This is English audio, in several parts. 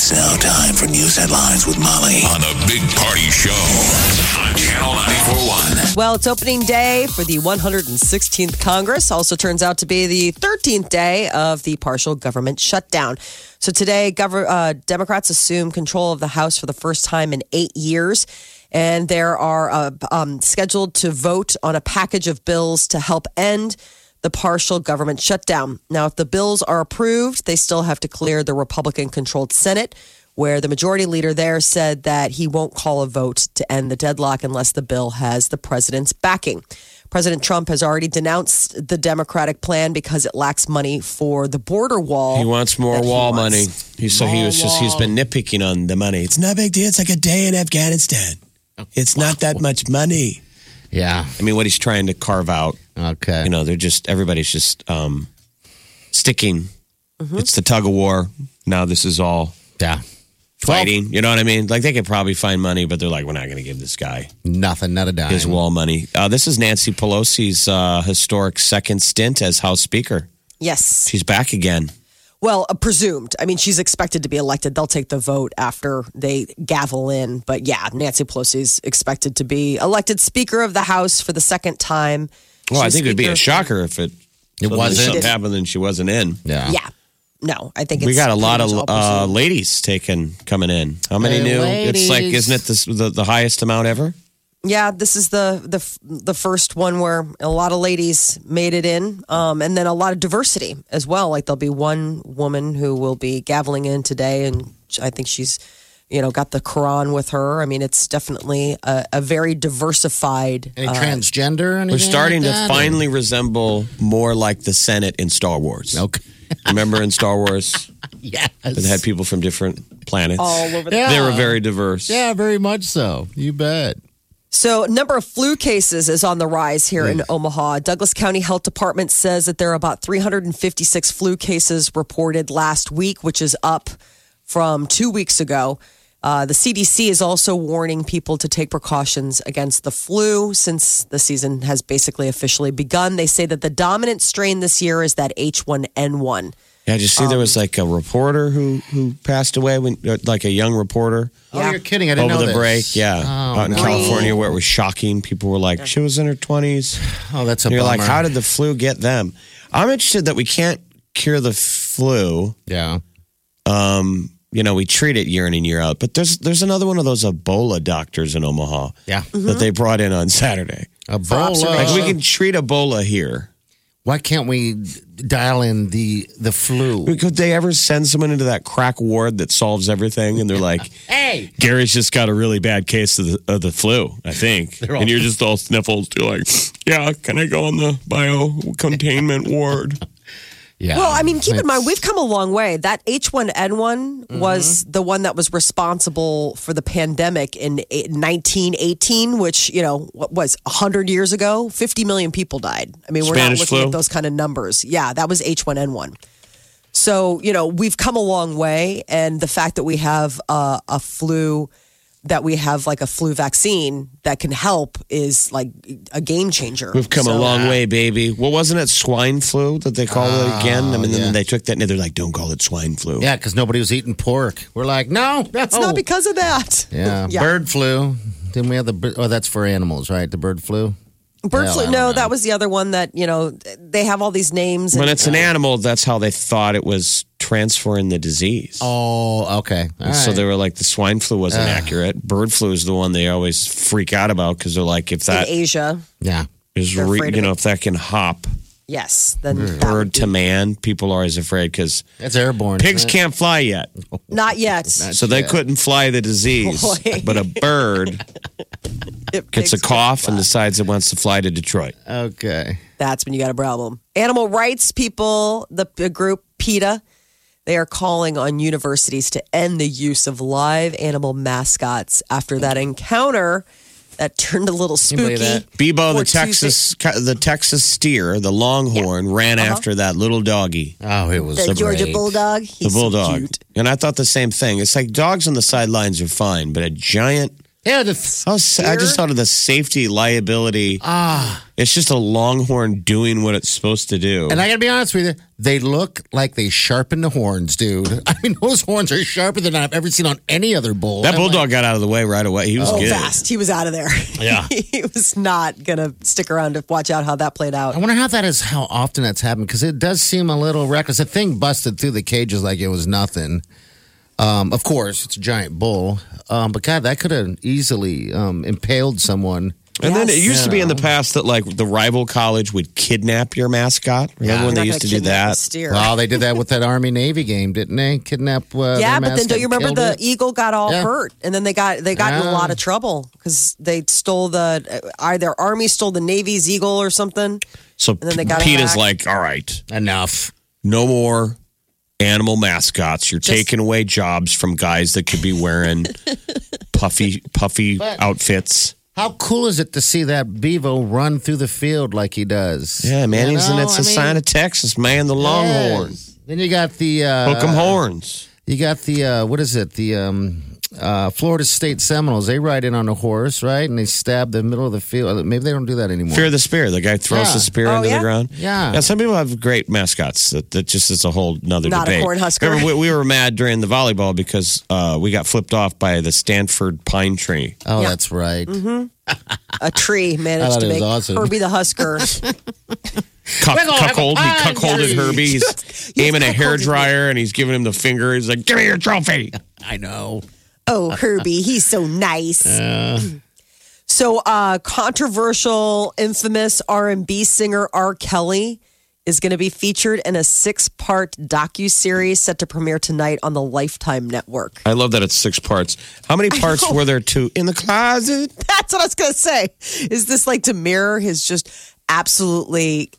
It's now time for news headlines with Molly on the Big Party Show on Channel 941. Well, it's opening day for the 116th Congress. Also turns out to be the 13th day of the partial government shutdown. So today, gover- uh, Democrats assume control of the House for the first time in eight years. And there are uh, um, scheduled to vote on a package of bills to help end the partial government shutdown. Now, if the bills are approved, they still have to clear the Republican controlled Senate, where the majority leader there said that he won't call a vote to end the deadlock unless the bill has the president's backing. President Trump has already denounced the Democratic plan because it lacks money for the border wall. He wants more that he wall wants. money. He's so he was just he's been nitpicking on the money. It's not a big deal. It's like a day in Afghanistan. Oh, it's not that much money. Yeah. I mean, what he's trying to carve out. Okay. You know, they're just everybody's just um, sticking. Mm-hmm. It's the tug of war. Now this is all yeah. fighting. You know what I mean? Like they could probably find money, but they're like, we're not going to give this guy Nothing, not a dime. his wall money. Uh, this is Nancy Pelosi's uh, historic second stint as House Speaker. Yes. She's back again. Well, uh, presumed. I mean, she's expected to be elected. They'll take the vote after they gavel in. But yeah, Nancy Pelosi's expected to be elected Speaker of the House for the second time. Well, I She's think it would be a shocker if it, It wasn't. something happened and she wasn't in. Yeah. Yeah. No, I think it's We got a lot of pretty much all uh, ladies taking coming in. How many Hey, new? It's like, isn't it this, the the highest amount ever? Yeah, this is the the the first one where a lot of ladies made it in, um, and then a lot of diversity as well. Like there'll be one woman who will be gaveling in today, and I think she's, you know, got the Quran with her. I mean, it's definitely a, a very diversified. Any uh, transgender? Or We're starting like to that? finally resemble more like the Senate in Star Wars. Okay. Remember in Star Wars, Yes. it had people from different planets. all over. The- Yeah. They were very diverse. Yeah, very much so. You bet. So, number of flu cases is on the rise here in Omaha. Douglas County Health Department says that there are about 356 flu cases reported last week, which is up from two weeks ago. Uh, the CDC is also warning people to take precautions against the flu since the season has basically officially begun. They say that the dominant strain this year is that H1N1. Yeah, did you see there was like a reporter who who passed away when uh, like a young reporter Oh, you're kidding. I didn't over know the this. break. Yeah, Oh, out in no. California where it was shocking. People were like, she was in her twenties. Oh, that's a You're like, how did the flu get them? I'm interested that we can't cure the flu. Yeah. Um, you know, we treat it year in and year out. But there's there's another one of those Ebola doctors in Omaha Yeah. that they brought in on Saturday. Ebola. Like we can treat Ebola here. Why can't we dial in the the flu? Could they ever send someone into that crack ward that solves everything? And they're like, Hey. Gary's just got a really bad case of the, of the flu, I think. all- and you're just all sniffles. You're like, yeah, can I go on the bio containment ward? Yeah. Well, I mean, keep in mind, we've come a long way. That H1N1 was the one that was responsible for the pandemic in 1918, which, you know, what was 100 years ago? 50 million people died. I mean, we're Spanish not looking flu? at those kind of numbers. Yeah, that was H1N1. So, you know, we've come a long way. And the fact that we have uh, a flu, that we have like a flu vaccine that can help is like a game changer. We've come a So- long way, baby. Well, wasn't it swine flu that they call it again? I oh, mean, yeah. then they took that and they're like, don't call it swine flu. Yeah, because nobody was eating pork. We're like, no, no. It's not because of that. Yeah. Yeah. Bird flu. Didn't we have the? bir- Oh, that's for animals, right? The bird flu. Bird Hell, I flu. don't No, know. that was the other one that you know they have all these names. And, When it's an animal, that's how they thought it was transferring the disease. Oh, okay. All So right. they were like, the swine flu wasn't accurate. Bird flu is the one they always freak out about because they're like, if in that Asia, yeah. is, They're re- afraid you know, if that can hop yes, then mm. bird to man, people are always afraid because It's airborne. pigs it? can't fly yet. not yet. So they couldn't fly the disease. Boy. But a bird It gets a cough and decides it wants to fly to Detroit. Okay. That's when you got a problem. Animal rights people, the, the group PETA, They are calling on universities to end the use of live animal mascots after that encounter that turned a little spooky. believe that? Bevo, the Or Texas, the Texas steer, the Longhorn, ran uh-huh. after that little doggy, Oh, it was The Georgia great. Bulldog. the He's so bulldog. cute. and I thought the same thing. It's like dogs on the sidelines are fine, but a giant. Yeah, the, I, was, I just thought of the safety liability. Ah, it's just a Longhorn doing what it's supposed to do. and I gotta be honest with you, they look like they sharpened the horns, dude. I mean, those horns are sharper than I've ever seen on any other bull. that I'm like, bulldog got out of the way right away. He was Oh, good. fast. He was out of there. Yeah. he was not going to stick around to watch out how that played out. I wonder how that is, how often that's happened, because it does seem a little reckless. The thing busted through the cages like it was nothing. Um, of course, it's a giant bull, um, but God, that could have easily um, impaled someone. And then it Yes. used to be in the past that like the rival college would kidnap your mascot. Remember Yeah. when they used to do that? Steer. Well, they did that with that Army Navy game, didn't they? Kidnap. Uh, yeah, their but then don't you remember the it? eagle got all Yeah. hurt, and then they got they got in a lot of trouble because they stole the uh, either army stole the navy's eagle or something. So then they got Pete is like, all right, enough? no more animal mascots. You're taking away jobs from guys that could be wearing puffy, puffy But- outfits. How cool is it to see that Bevo run through the field like he does? Yeah, man, You he's, and know, it's a I mean, sign of Texas, man. The Longhorn, yes. Then you got the uh, hook 'em horns. You got the uh, what is it? The um, uh, Florida State Seminoles. They ride in on a horse, right? And they stab the middle of the field. Maybe they don't do that anymore. Fear the spear. The guy throws Yeah. the spear Oh, into yeah? the ground. Yeah. Yeah. Some people have great mascots. That, that just is a whole nother Not a debate. Cornhusker. Remember, we, we were mad during the volleyball because uh, we got flipped off by the Stanford pine tree. oh, Yeah. that's right. A tree I managed thought to it was make awesome. Herbie the Husker. Cuck, We're gonna have a cuckold. He pine cuckolded tree. Herbie. He's aiming a hair dryer and he's giving him the finger. He's like, "Give me your trophy." I know. Oh, Herbie, he's so nice. So, uh, controversial, infamous R and B singer R. Kelly is going to be featured in a six-part docu series set to premiere tonight on the Lifetime Network. I love that it's six parts. How many parts were there to in the closet? That's what I was going to say. Is this like to mirror his just absolutely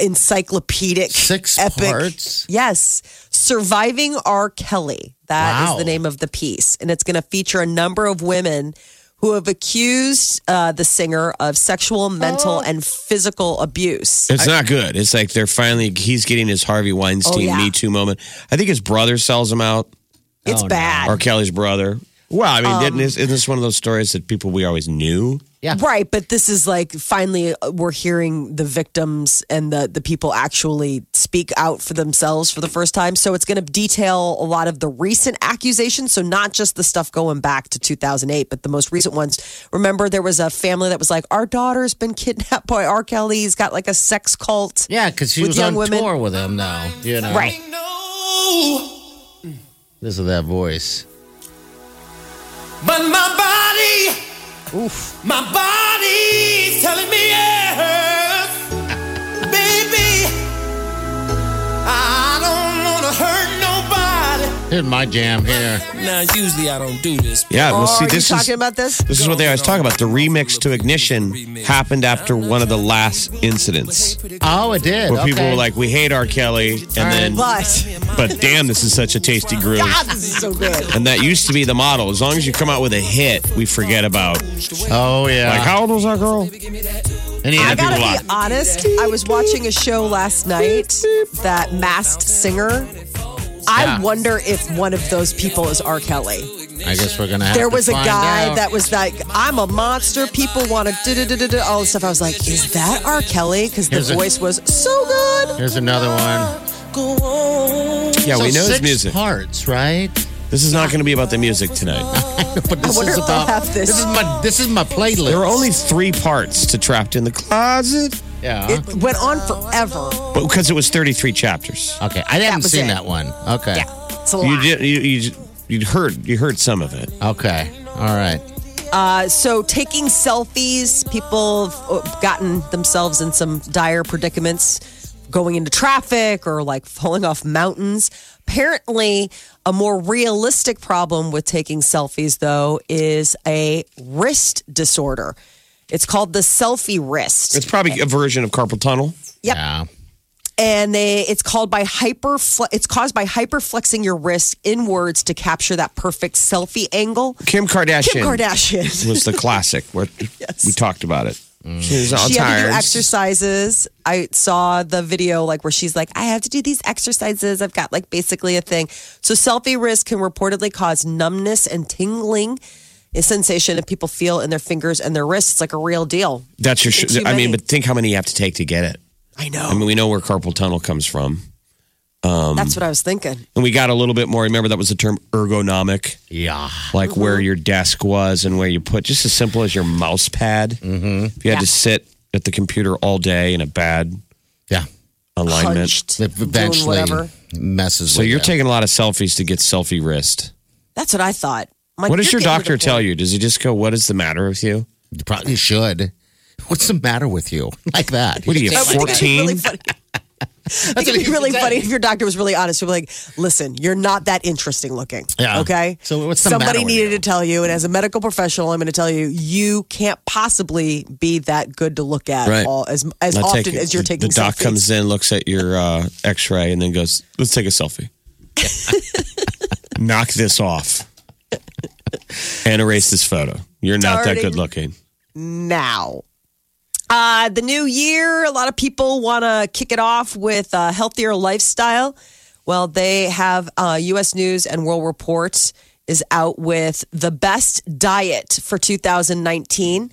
encyclopedic, Six epic? parts? Yes, surviving R. Kelly. That is Wow. the name of the piece, and it's going to feature a number of women who have accused uh, the singer of sexual, mental, Oh. and physical abuse. It's not good. It's like they're finally he's getting his Harvey Weinstein Oh, yeah. Me Too moment. I think his brother sells him out, It's Oh, no. bad. R. Kelly's brother. Well, I mean, Um, didn't this, isn't this one of those stories that people we always knew? Yeah. Right, but this is like finally uh, we're hearing the victims and the the people actually speak out for themselves for the first time. So it's going to detail a lot of the recent accusations. So not just the stuff going back to 2008, but the most recent ones. Remember, there was a family that was like, "Our daughter's been kidnapped by R. Kelly. He's got like a sex cult." Yeah, because she With was young on women. tour with him now. You know. Right. This is that voice. But my body, Oof. my body's telling me yes, baby. I don't wanna hurt nobody. Here's my jam here. Now, usually I don't do this. Yeah, well, Oh, see, are you this talking is about this? this is what they always talk about. The remix to Ignition happened after one of the last incidents Oh, it did. where people Okay. were like, "We hate R. Kelly," and then, But but damn, this is such a tasty groove. God, this is so good. And that used to be the model. As long as you come out with a hit, we forget about. "Oh yeah." Like, how old was that girl? and I had gotta people be honest. I was watching a show last night, that Masked Singer. I Yeah. wonder if one of those people is R. Kelly. I guess we're gonna have There to was a find guy out. that was like, "I'm a monster." People want to do do do do all this stuff. I was like, "Is that R. Kelly?" Because the Here's a- voice was so good. Here's another one. Yeah, so we know six his music. parts, right? This is not going to be about the music tonight. But this wonder is if they'll about have this. is my this is my playlist. There are only three parts to Trapped in the Closet yeah. It went on forever. because it was 33 chapters. okay, I haven't was seen it. that one. Okay. Yeah, it's a lot. You did you you you heard you heard some of it. Okay. All right. Uh, so taking selfies, people have uh, gotten themselves in some dire predicaments going into traffic or like falling off mountains. Apparently, a more realistic problem with taking selfies, though, is a wrist disorder. It's called the selfie wrist. It's probably a version of carpal tunnel. Yep. Yeah. and they it's called by hyper it's caused by hyperflexing your wrist inwards to capture that perfect selfie angle. Kim Kardashian. Kim Kardashian. was the classic where Yes. we talked about it. Mm. She was all she had to do exercises. I saw the video like where she's like, I have to do these exercises. I've got like basically a thing. So selfie wrist can reportedly cause numbness and tingling. A sensation that people feel in their fingers and their wrists. It's like a real deal. That's your. Too I mean, but think how many you have to take to get it. I know. I mean, we know where carpal tunnel comes from, That's what I was thinking. and we got a little bit more. Remember that was the term ergonomic, Yeah. like Mm-hmm. where your desk was and where you put just as simple as your mouse pad. Mm-hmm. If you had Yeah. to sit at the computer all day in a bad Yeah. alignment, Hunched, eventually messes so with you're you. taking a lot of selfies to get selfie wrist. That's what I thought. I'm like, what does your doctor tell you? Does he just go, "What is the matter with you"? You probably should. What's the matter with you? Like that. What are you, I think it'd be really 14? funny. I think it'd be really funny if your doctor was really honest. He'd be like, "Listen, you're not that interesting looking. Yeah. Okay. So what's the somebody matter with needed you? to tell you, and as a medical professional, I'm going to tell you, you can't possibly be that good to look at Right. all as as I'll often take it. as you're The- taking. The doc selfies. comes in, looks at your uh, X-ray, and then goes, "Let's take a selfie." Knock this off and erase this photo. You're not that good looking. now. Uh, the new year, a lot of people want to kick it off with a healthier lifestyle. Well, they have uh, U.S. News and World Report is out with the best diet for 2019.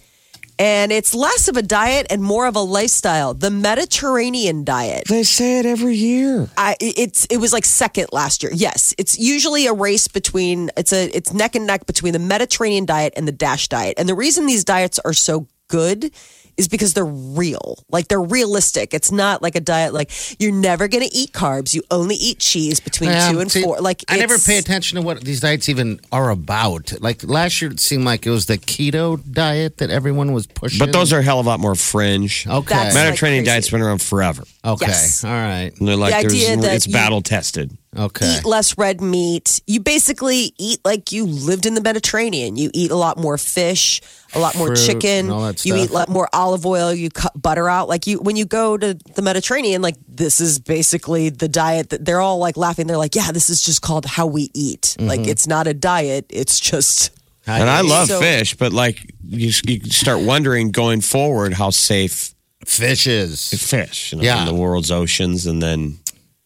And it's less of a diet and more of a lifestyle. The Mediterranean diet. They say it every year. I, it's it was like second last year. Yes, it's usually a race between it's a it's neck and neck between the Mediterranean diet and the Dash diet. And the reason these diets are so good is because they're real. Like they're realistic. It's not like a diet like you're never going to eat carbs. You only eat cheese between Yeah, two and see, four. Like I never pay attention to what these diets even are about. Like last year, it seemed like it was the keto diet that everyone was pushing. But those are a hell of a lot more fringe. okay. That's Mediterranean crazy. diet's been around forever. okay, Yes. all right, And they're like, The idea that it's battle tested. Okay. eat less red meat. You basically eat like you lived in the Mediterranean. You eat a lot more fish, a lot more Fruit chicken. and all that You eat a lot more olive oil. You cut butter out. Like you, when you go to the Mediterranean, like this is basically the diet that they're all like laughing. They're like, yeah, this is just called how we eat. Like Mm-hmm. it's not a diet. It's just. And I love So- fish, but like you, you start wondering going forward how safe fishes. fish you know, Yeah. in the world's oceans, and then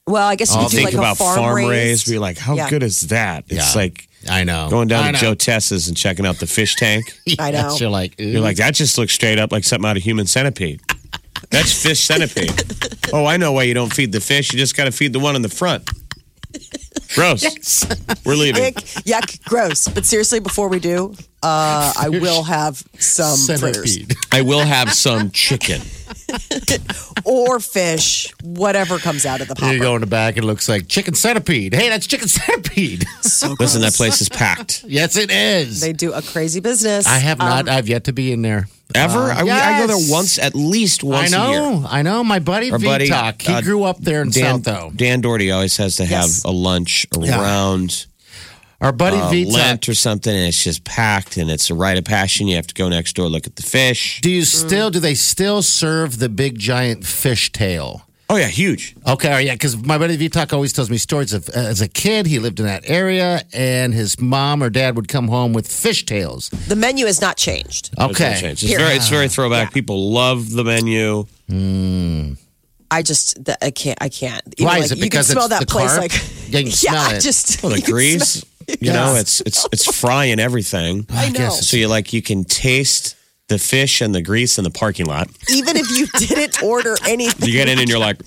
Well, I guess you you could do think like about a farm, raised. raised. Be like, how Yeah. good is that? It's Yeah. like I know. going down I to know. Joe Tess's and checking out the fish tank. I know. You're like, ooh. You're like, that just looks straight up like something out of human centipede. That's fish centipede. oh, I know why you don't feed the fish. You just got to feed the one in the front. Gross. We're leaving. Ick, yuck, gross. But seriously, before we do, uh, I will have some fritters. centipede. I will have some chicken. or fish, whatever comes out of the popper. You go in the back, it looks like chicken centipede. Hey, that's chicken centipede. So Listen, that place is packed. yes, it is. They do a crazy business. I have not. Um, I've yet to be in there. Ever? Uh, I, I go there once, at least once a year. I know. I know. My buddy Our buddy, Vitok, he uh, grew up there in Dan, South though. Dan Doherty always has to have Yes. a lunch around Our buddy uh, Vitok. Lent or something, and it's just packed, and it's a rite of passion. You have to go next door, look at the fish. Do you still? Do they still serve the big giant fish tail? Oh yeah, huge. Okay, all right, yeah, because my buddy Vitok always tells me stories of as a kid he lived in that area and his mom or dad would come home with fish tails. the menu has not changed. There's no Okay. It's very, it's very throwback. People love the menu. I just, the- I can't, I can't. Even Why like, is it? You can Because smell it's that the place carp? like, Yeah, you can smell I it. just, Well, the you can grease, smell- you know, Yes. it's it's it's frying everything. I know. So you like you can taste the fish and the grease in the parking lot. Even if you didn't order anything, You get in and you're like,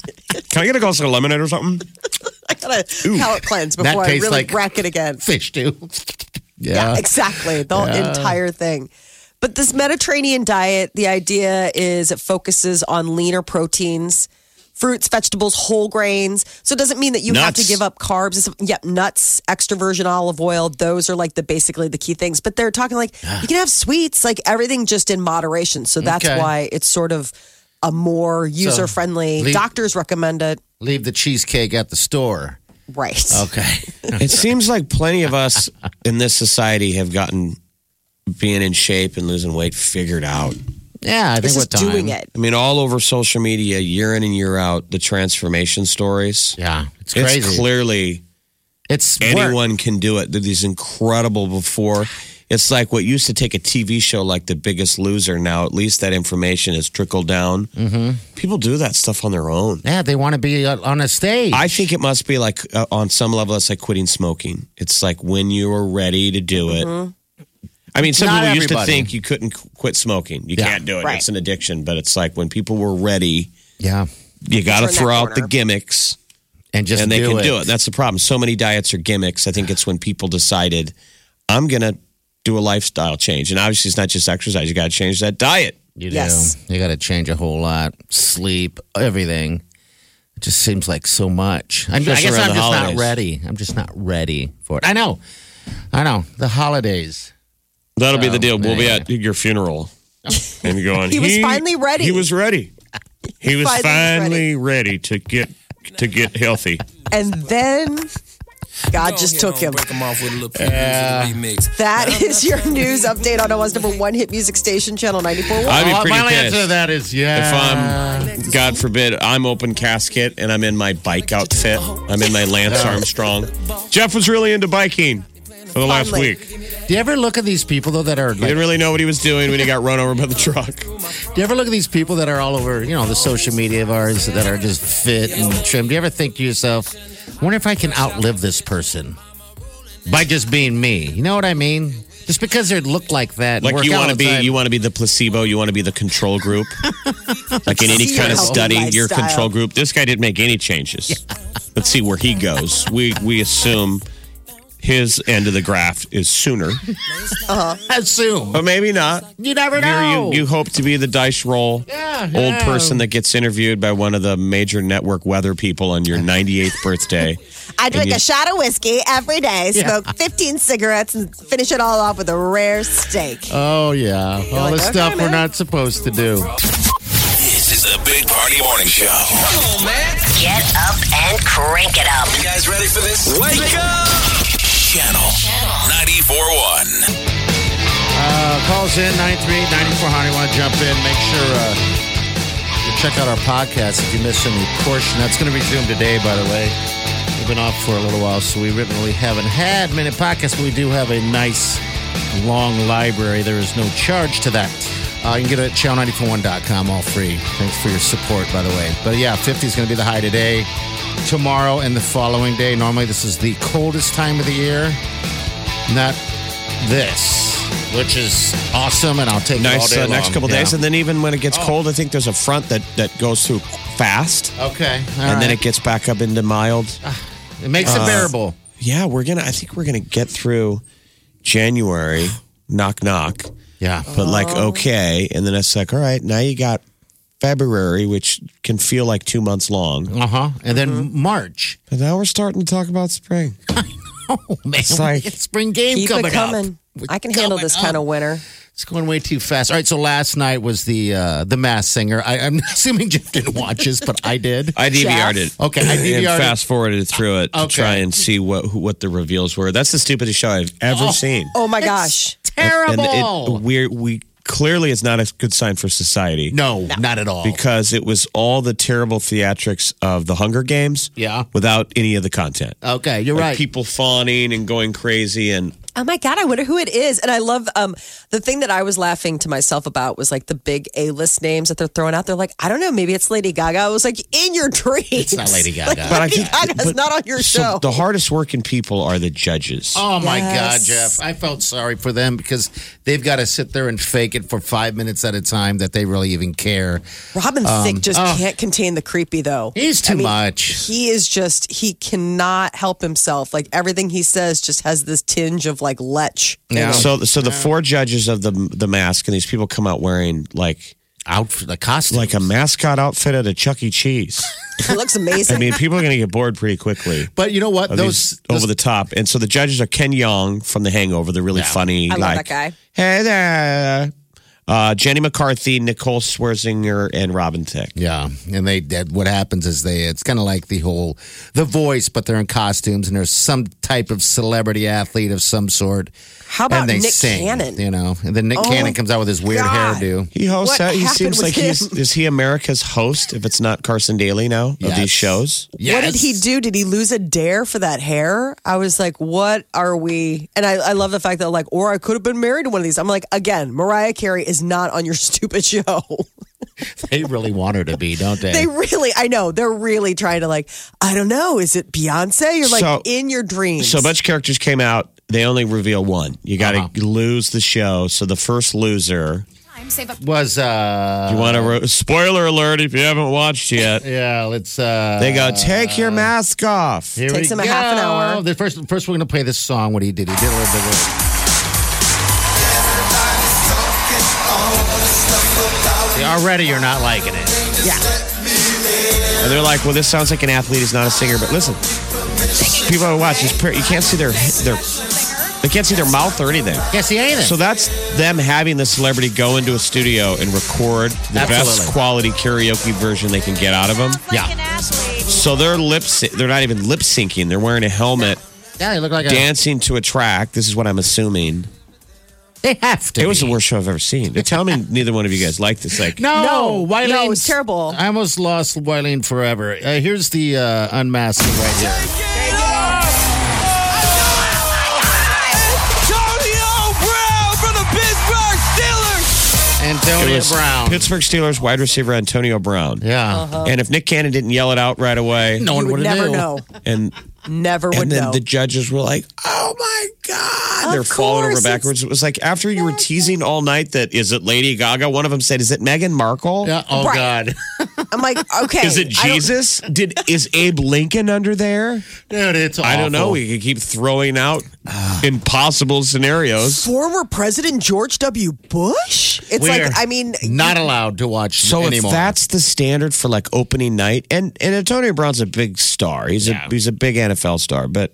"Can I get a glass of lemonade or something?" I gotta palate cleanse That before I really like- rack it again. Fish too. Yeah, yeah. exactly. The whole entire thing. But this Mediterranean diet, the idea is it focuses on leaner proteins, fruits, vegetables, whole grains. So it doesn't mean that you have to give up carbs. It's, yep, nuts, extra virgin olive oil. Those are like the basically the key things. But they're talking like you can have sweets, like everything just in moderation. So that's Okay. why it's sort of a more user friendly. leave- Doctors recommend it. Leave the cheesecake at the store. Right. Okay. It seems like plenty of us in this society have gotten being in shape and losing weight figured out. Yeah, I think It's with just time. doing it. I mean, all over social media, year in and year out, the transformation stories. Yeah, it's crazy. It's clearly It's work. anyone can do it. They're these incredible before. It's like what used to take a TV show like The Biggest Loser. Now, at least that information has trickled down. Mm-hmm. People do that stuff on their own. Yeah, they want to be uh, on a stage. I think it must be like uh, on some level, it's like quitting smoking. It's like when you are ready to do it. I mean, some Not people used to everybody. think you couldn't qu- quit smoking. You Yeah. can't do it. Right. It's an addiction. But it's like when people were ready, yeah, you got to Turn that throw out the corner. gimmicks and just and they do can it. do it. That's the problem. So many diets are gimmicks. I think it's when people decided, I'm going to do a lifestyle change. And obviously, it's not just exercise. You got to change that diet. You do. Yes. You got to change a whole lot. Sleep, everything. It just seems like so much. I, I Especially guess around I'm the just not ready. I'm just not ready for it. I know. I know. The holidays. That'll be the deal. We'll be at your funeral. And you're going, He was finally ready. He was ready. He was finally finally ready to get to get healthy. And then God just took him. Break 'em off with a little preview of the remix. That is your news update on Omaha's number one hit music station, Channel 94.1. I'd be Oh, pretty my pissed. answer to that is yeah. If I'm, God forbid, I'm open casket and I'm in my bike outfit. I'm in my Lance Armstrong. Jeff was really into biking for the last Finally. week. do you ever look at these people though that are He like, didn't really know what he was doing when he got run over by the truck. do you ever look at these people that are all over, you know, the social media of ours that are just fit and trim? Do you ever think to yourself, I wonder if I can outlive this person by just being me? You know what I mean? Just because they look like that. and Like work you out want to all the be, time. you want to be the placebo. You want to be the control group. like in any See kind of study, your lifestyle. control group. This guy didn't make any changes. Let's see where he goes. We we assume his end of the graph is sooner, uh-huh. assume. but maybe not. You never know. You, you hope to be the dice roll Yeah, old yeah. person that gets interviewed by one of the major network weather people on your 98th birthday. I drink you- a shot of whiskey every day, Yeah. smoke 15 cigarettes, and finish it all off with a rare steak. Oh yeah, all like, the okay, stuff we're not supposed to do. This is the Big Party Morning Show. Come on, man. Get up and crank it up. You guys ready for this? Wake up! Channel 94.1. Uh, calls in 938-9400. Want to jump in? Make sure uh, you check out our podcast if you missed any portion. That's going to resume today, by the way. We've been off for a little while, so we really haven't had many podcasts. But we do have a nice long library. There is no charge to that. Uh, you can get it at channel941.com, all free. Thanks for your support, by the way. But yeah, 50 is going to be the high today, tomorrow, and the following day. Normally, this is the coldest time of the year. Not this, which is awesome, and I'll take it all Nice day uh, next couple Yeah. days, and then even when it gets cold, I think there's a front that that goes through fast, Okay, and then it gets back up into mild. it makes it uh, bearable. Yeah, we're gonna. I think we're gonna get through January. Knock knock. Yeah, But like okay, and then it's like all right. Now you got February, which can feel like two months long. uh huh. And then Mm-hmm. March. But now we're starting to talk about spring. Oh man, It's like- it's spring game Keep coming it coming. up. I can handle this kind of winter. It's going way too fast. All right, so last night was the uh, the Masked Singer. I, I'm assuming Jeff didn't watch this, but I did. I DVR'd it. Okay, I and DVR'd it. fast forwarded through it to Okay. try and see what who- what the reveals were. That's the stupidest show I've ever seen. Oh my gosh. And Terrible. it, we're, we clearly it's not a good sign for society. no, not at all. because it was all the terrible theatrics of the Hunger Games. Yeah. Without any of the content. okay, you're Like right. People fawning and going crazy and Oh my God, I wonder who it is. And I love um, the thing that I was laughing to myself about was like the big A list names that they're throwing out They're Like, I don't know, maybe it's Lady Gaga. I was like, in your dreams. It's not Lady Gaga. Like, But I Lady think- Gaga's but- not on your so show. the hardest working people are the judges. Oh my Yes. God, Jeff! I felt sorry for them because they've got to sit there and fake it for five minutes at a time that they really even care. Robin Thicke just can't contain the creepy, though. Um, oh. He's too I mean, much. He is just, he cannot help himself. Like everything he says just has this tinge of like lech. in Yeah. it. So, so the four judges of the the mask, and these people come out wearing like Out for the costume, like a mascot outfit at a Chuck E. Cheese. It looks amazing. I mean, people are going to get bored pretty quickly. But you know what? of Those, over the top. And so the judges are Ken Jeong from The Hangover, the really funny, I love like, that guy. hey there, Uh, Jenny McCarthy, Nicole Scherzinger, and Robin Thicke. Yeah, and they that what happens is they it's kind of like the whole the voice, but they're in costumes and there's some type of celebrity athlete of some sort. How about and they Nick sing, Cannon? You know, and then Nick Oh, Cannon comes out with his weird God. hairdo. He hosts. What that. He seems with like he's is he America's host? If it's not Carson Daly now of these shows. What did he do? Did he lose a dare for that hair? I was like, what are we? And I, I love the fact that, like, or I could have been married to one of these. I'm like, again, Mariah Carey is not on your stupid show. They really want her to be, don't they? they really, I know, they're really trying to, like, I don't know, is it Beyonce? You're like So- in your dreams. So a bunch of characters came out. They only reveal one. You got to Uh-huh. lose the show. So the first loser. was uh You want to ro- spoiler alert if you haven't watched yet. yeah, let's uh They go take your mask off. Here Takes we him a half an hour. The first, first we're gonna play this song. What he did, he did a little bit. Of, See, already you're not liking it. Yeah and they're like, well, this sounds like an athlete. He's not a singer. But listen, people who watch, this, you can't see their their they can't see their mouth or anything. Can't see anything. So that's them having the celebrity go into a studio and record the best quality karaoke version they can get out of them. yeah, So they're lip syn- they're not even lip syncing. They're wearing a helmet, yeah, they look like a, dancing to a track. This is what I'm assuming. They have to. It was be. the worst show I've ever seen. They're telling me neither one of you guys liked this. Like, No, No, Wylene's- no, it was terrible. I almost lost Wileen forever. Uh, here's the uh, unmasking right here. Antonio Brown. Pittsburgh Steelers wide receiver Antonio Brown. Yeah. Uh-huh. And if Nick Cannon didn't yell it out right away, No one would would never knew. know. and Never would and then know. the judges were like, "Oh my god!" They're falling over backwards. It was like after you were teasing all night that is it Lady Gaga? One of them said, "Is it Meghan Markle? Yeah. Oh Right. God, I'm like, okay. Is it I don't- Jesus? Did is Abe Lincoln under there? dude, it's. I don't know. We could keep throwing out impossible scenarios. Former President George W. Bush? It's We're like, I mean, not allowed to watch So anymore. if that's the standard for like opening night, and and Antonio Brown's a big star. He's Yeah. a he's a big NFL star, but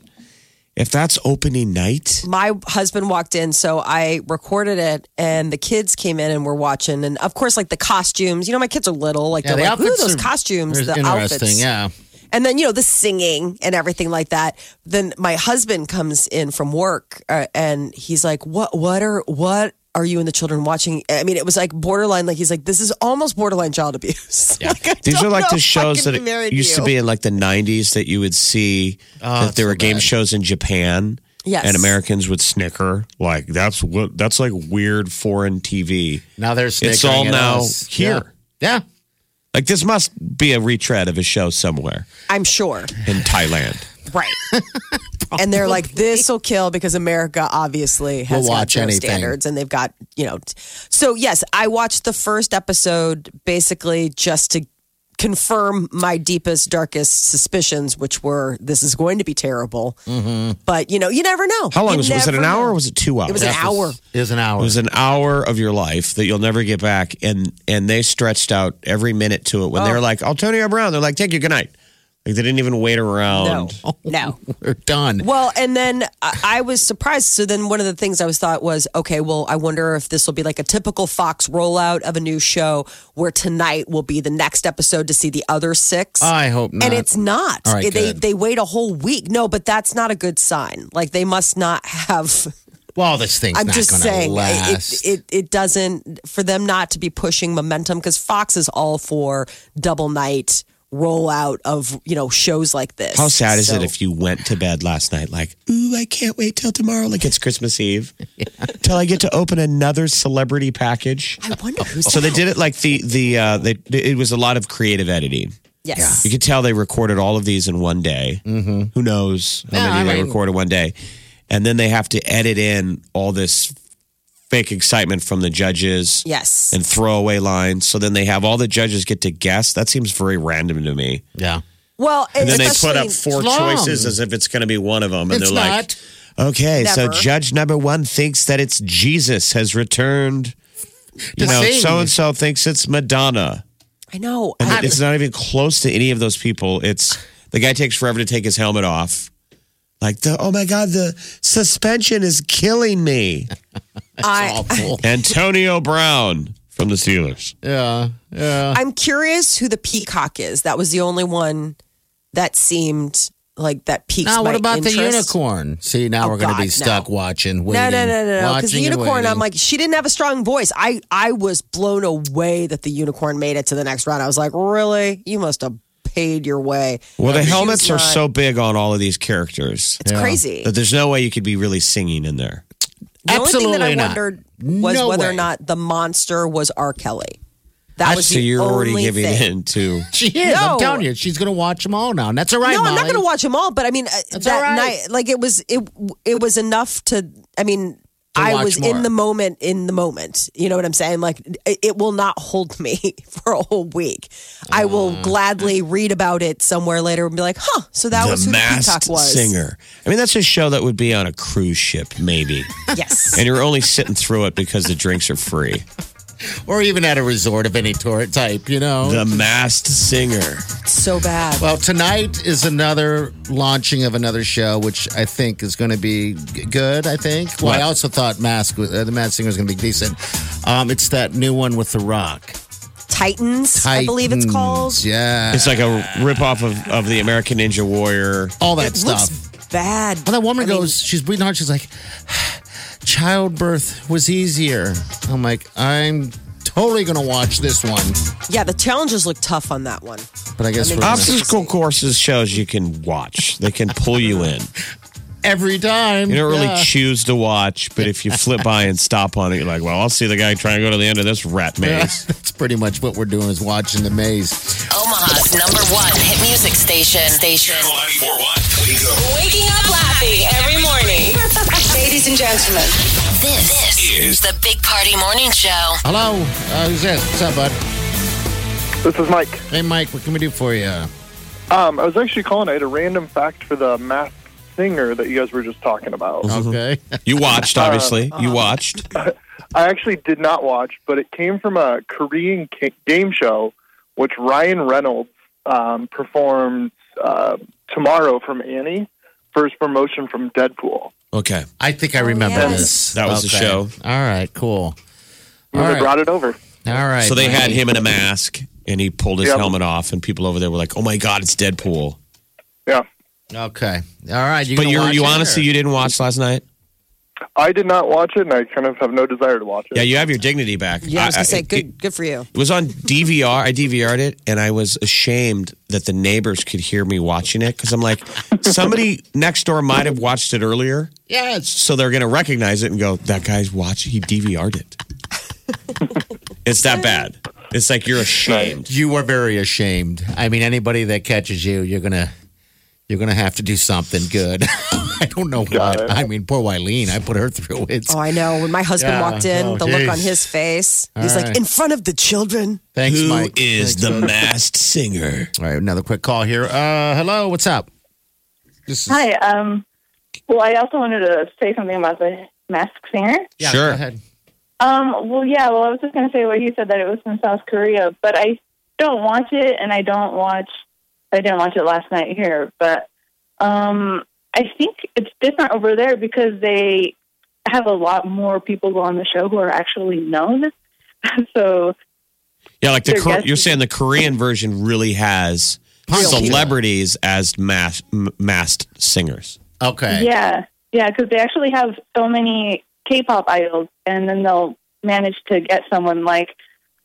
if that's opening night, my husband walked in, so I recorded it, and the kids came in and were watching. And of course, like the costumes, you know, my kids are little, like yeah, they're the like, ooh, outfits those are- costumes, the interesting. outfits. Yeah. And then, you know, the singing and everything like that. Then my husband comes in from work uh, and he's like, what, what are, what are you and the children watching? I mean, it was like borderline, like, he's like, this is almost borderline child abuse. Like, these are like the shows that be married used to be in like the '90s that you would see oh, that there so were game bad. shows in Japan. Yes. and Americans would snicker like that's what that's like weird foreign TV. Now they're It's all at now us. here. Yeah. yeah. Like this must be a retread of a show somewhere I'm sure. in Thailand. Right. and they're like, this will kill because America obviously has We'll got watch their anything. standards and they've got, you know. So, yes, I watched the first episode basically just to confirm my deepest, darkest suspicions, which were this is going to be terrible. But, you know, you never know. Mm-hmm. How long You was it? Was it an never hour know. or was it two hours? It was an hour. Is an hour. It was an hour of your life that you'll never get back, and and they stretched out every minute to it. When Oh. they were like, "Antonio Brown," they're like, "Take you good night." Like they didn't even wait No. around. No. We're done. Well, and then I I was surprised. So then one of the things I was thought was, okay, well, I wonder if this will be like a typical Fox rollout of a new show where tonight will be the next episode to see the other six. I hope not. and it's not. All right, they good. they wait a whole week. No, but that's not a good sign. Like they must not have. well, this thing's I'm not just gonna saying, last. it, it it doesn't for them not to be pushing momentum because Fox is all for double night rollout of you know shows like this. How sad is So- it if you went to bed last night like, "Ooh, I can't wait till tomorrow, like it's Christmas Eve, till I get to open another celebrity package." I wonder who's So they did it like the the uh, they it was a lot of creative editing. Yes. You could tell they recorded all of these in one day. Mm-hmm. Who knows how Yeah, many I they recorded one day, and then they have to edit in all this fake excitement from the judges Yes. and throwaway lines. So then they have all the judges get to guess. That seems very random to me. yeah. Well, And then they put up four long. choices as if it's going to be one of them, and It's they're not. like, "Okay, so judge number one thinks that it's Jesus has returned." You know, sing. so and so thinks it's Madonna. I know. And I- it's not even close to any of those people. It's the guy takes forever to take his helmet off. Like the oh my god, the suspension is killing me. I, Awful. Antonio Brown from the Steelers. Yeah, yeah. I'm curious who the peacock is. That was the only one that seemed like that piqued Now, my what about the unicorn? See, now Oh, we're going to be stuck no. watching. No, Waiting, no, no, no, no. Because the unicorn, I'm like, she didn't have a strong voice. I, I was blown away that the unicorn made it to the next round. I was like, really? You must have paid your way. Well, the helmets was are so big on all of these characters It's crazy. that there's no way you could be really singing in there. The only thing that I Absolutely not. wondered was No whether way. or not the monster was R. Kelly. That was so the you're already giving thing. in to. She is. I'm No. telling you, she's going to watch them all now, and that's all right. no, I'm not going to watch them all, but I mean, uh, that all right. night, like it was, it it was enough to. I mean, To I was more. in the moment. In the moment, you know what I'm saying? Like it, it will not hold me for a whole week. I will Uh. gladly read about it somewhere later and be like, "Huh." So that was the who the masked peacock was. singer. I mean, that's a show that would be on a cruise ship, maybe. Yes. and you're only sitting through it because the drinks are free. or even at a resort of any tour type, you know. The masked singer. so bad. well, tonight is another launching of another show, which I think is going to be g- good. I think. Well, I also thought Mask, uh, the Masked Singer, was going to be decent. Um, it's that new one with The Rock. Titans, I believe it's called. Yeah, It's like a ripoff of, of the American Ninja Warrior. all that It stuff. looks bad. Well, that woman I mean, goes, she's breathing hard. She's like, childbirth was easier. I'm like, I'm totally going to watch this one. yeah, the challenges look tough on that one. But I guess I mean, Obstacle courses shows you can watch. They can pull you in. every time. You don't really Yeah. choose to watch, but if you flip by and stop on it, you're like, well, I'll see the guy trying to go to the end of this rat Yeah, maze. that's pretty much what we're doing is watching the maze. Omaha's number one hit music station. Station. Channel 941. Wake up. Waking up laughing every morning. Ladies and gentlemen. This, is the Big Party Morning Show. Hello, uh, who's this? What's up, bud? This is Mike. Hey, Mike, what can we do for you? Um, I was actually calling. I had a random fact for the masked singer that you guys were just talking about. Okay. You watched, obviously. You watched. I actually did not watch, but it came from a Korean game show, which Ryan Reynolds um, performed uh, tomorrow from Annie for his promotion from Deadpool. Okay. I think I remember oh, yes. this. That was the show. All right, cool. And they right. brought it over. All right. So they Mike. had him in a mask, and he pulled his Yep. helmet off, and people over there were like, "Oh my god, it's Deadpool!" Yeah, Okay. All right. You But gonna you you honestly or- you didn't watch last night? I did not watch it, and I kind of have no desire to watch it. Yeah, you have your dignity back. Yeah, I was gonna say, it- good, good for you. It was on DVR. I DVR'd it, and I was ashamed that the neighbors could hear me watching it because I'm like, somebody next door might have watched it earlier, Yes. so they're going to recognize it and go, "That guy's watching. He DVR'd it." it's that bad. It's like you're ashamed. You are very ashamed. I mean, anybody that catches you, you're gonna, you're gonna have to do something good. I don't know Got what. it. I mean, poor Wileen. I put her through it. Oh, I know. When my husband Yeah. walked in, Oh, the look on his face, he's All like, in front of the children. Thanks, Who Mike. is Thanks, the bud. masked singer? All right, another quick call here. Uh, hello, what's up? This is, Hi. Um, well, I also wanted to say something about the Masked Singer. Yeah, Sure. Go ahead. Um, well, yeah. Well, I was just going to say what you said that it was from South Korea, but I don't watch it, and I don't watch. I didn't watch it last night here, but um, I think it's different over there because they have a lot more people go on the show who are actually known. so Yeah, like the They're Kor- guessing. you're saying the Korean version really has Real celebrities as mass m- masked singers. Okay. Yeah, yeah, because they actually have so many K-pop idols, and then they'll manage to get someone like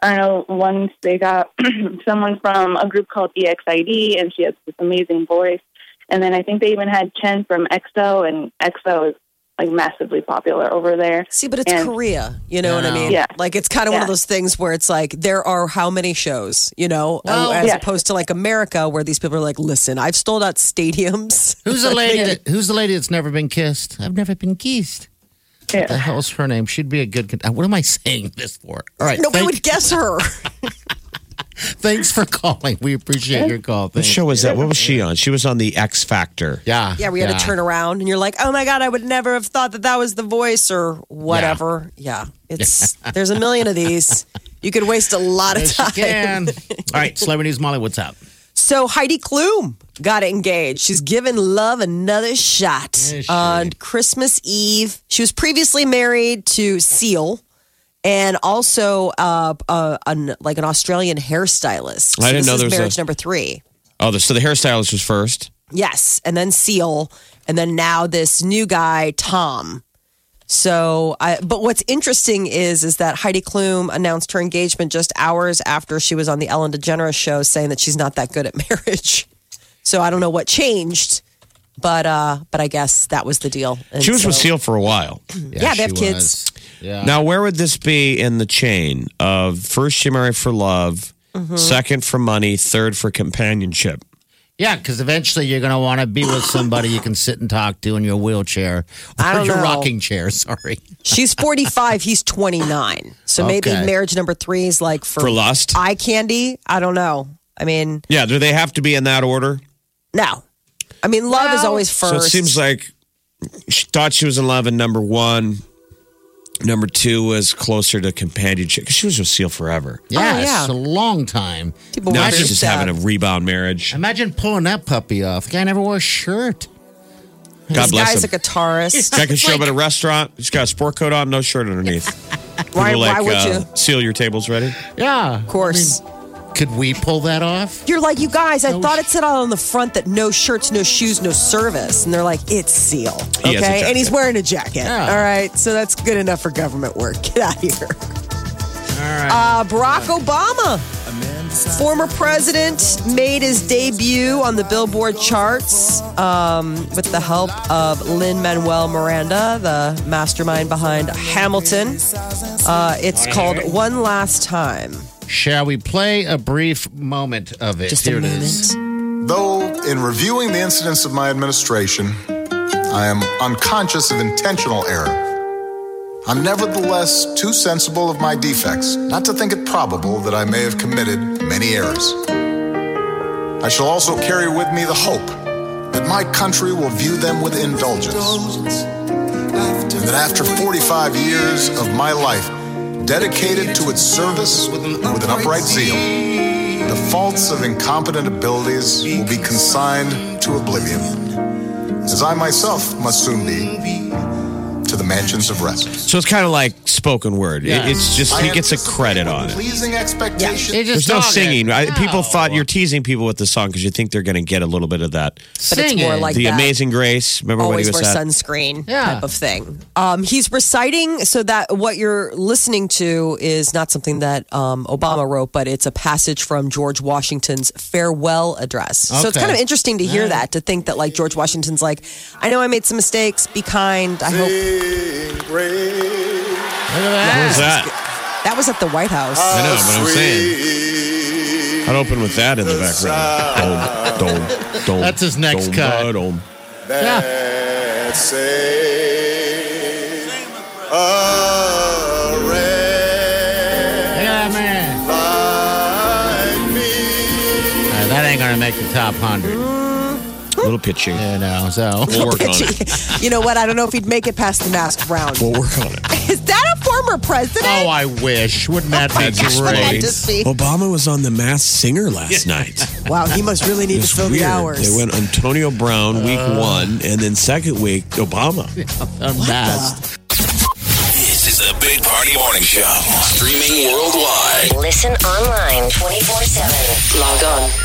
I don't know. Once they got someone from a group called EXID, and she has this amazing voice. And then I think they even had Chen from EXO, and EXO is like massively popular over there. See, but it's And- Korea. You know what I mean? Yeah. Like it's kind of one of those things where it's like there are how many shows, you know, Well, as Yeah. opposed to like America where these people are like, listen, I've sold out stadiums. Who's the lady? That, who's the lady that's never been kissed? I've never been kissed. What the Yeah. hell's her name? She'd be a good. uh, What am I saying this for? All right. Nobody would guess her. thanks for calling. We appreciate your call. What show was that? What was she on? She was on the X Factor. Yeah. yeah, we had to turn around and you're like, oh my God, I would never have thought that that was the voice or whatever. Yeah. It's, there's a million of these. You could waste a lot of Yes, you time. can. All right, celebrity news, Molly. What's up? So Heidi Klum got engaged. She's giving love another shot on Christmas Eve. She was previously married to Seal and also uh, uh, an, like an Australian hairstylist. I didn't this know there was a- marriage number three. Oh, the, so the hairstylist was first. Yes, and then Seal, and then now this new guy Tom. So, I, but what's interesting is is that Heidi Klum announced her engagement just hours after she was on the Ellen DeGeneres show, saying that she's not that good at marriage. So I don't know what changed, but uh, but I guess that was the deal. And She was with so- Seal for a while. Yeah, they have kids. was. Yeah. Now, where would this be in the chain of first she married for love, Mm-hmm. second for money, third for companionship? Yeah, because eventually you're going to want to be with somebody you can sit and talk to in your wheelchair. I or don't your know. rocking chair, sorry. She's forty five. he's twenty nine. So maybe Okay. marriage number three is like for, For lust? eye candy. I don't know. I mean, Yeah, do they have to be in that order? no. I mean, love is always first. So it seems like she thought she was in love in number one. Number two was closer to companionship because she was with Seal forever. Yeah, Oh, yeah. it's a long time. People now she's just having a rebound marriage. Imagine pulling that puppy off. The guy never wore a shirt. God this bless guy's him. a guitarist. Guy can show up at a restaurant. He's got a sport coat on, no shirt underneath. Why- People why like, would uh, you? Seal your tables ready. Yeah. Of course. Could we pull that off? You're like, you guys, I thought it said on the front that no shirts, no shoes, no service. And they're like, it's Seal. He has a Okay. And he's wearing a jacket. Yeah. All right. So that's good enough for government work. Get out of here. All right. Uh, Barack Obama, former president, made his debut on the Billboard charts um, with the help of Lin Manuel Miranda, the mastermind behind Hamilton. Uh, it's called One Last Time. Shall we play a brief moment of it? Just Here a it moment. is. Though, in reviewing the incidents of my administration, I am unconscious of intentional error. I'm nevertheless too sensible of my defects not to think it probable that I may have committed many errors. I shall also carry with me the hope that my country will view them with indulgence. And that after 45 years of my life dedicated to its service with an upright zeal, the faults of incompetent abilities will be consigned to oblivion, as I myself must soon be to the mansions of rest. So it's kind of like spoken word. It- it's just he gets a credit on it. Pleasing expectation. They just There's no talk it. singing. I, People thought you're teasing people with the song because you think they're going to get a little bit of that. But it's more Singing. like the that. Amazing Grace. Remember always when he wear was that? sunscreen Yeah. type of thing. Um, he's reciting so that what you're listening to is not something that um, Obama wrote, but it's a passage from George Washington's farewell address. So it's Okay. kind of interesting to hear that, to think that like George Washington's like, I know I made some mistakes. Be kind. I hope Look at What was that. that? that was at the White House. I know, but I'm saying. I'd open with that in the background. Dome, dome, dome, That's his next dome, cut. dome. Yeah. that say a Look at that man. like me. Uh, that ain't going to make the top 100. A little pitchy. You know, so. We'll work on it. you know what? I don't know if he'd make it past the mask round. We'll work on it. Is that a former president? Oh, I wish. Wouldn't that be That'd be Wouldn't that great? be- Obama was on The Masked Singer last night. wow, he must really need to It's fill weird. the hours. They went Antonio Brown week uh. one, and then second week Obama. Unmasked. This is the Big Party Morning Show. Streaming worldwide. Listen online 24 7. Log on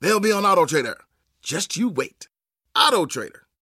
they'll be on Auto Trader. Just you wait. AutoTrader.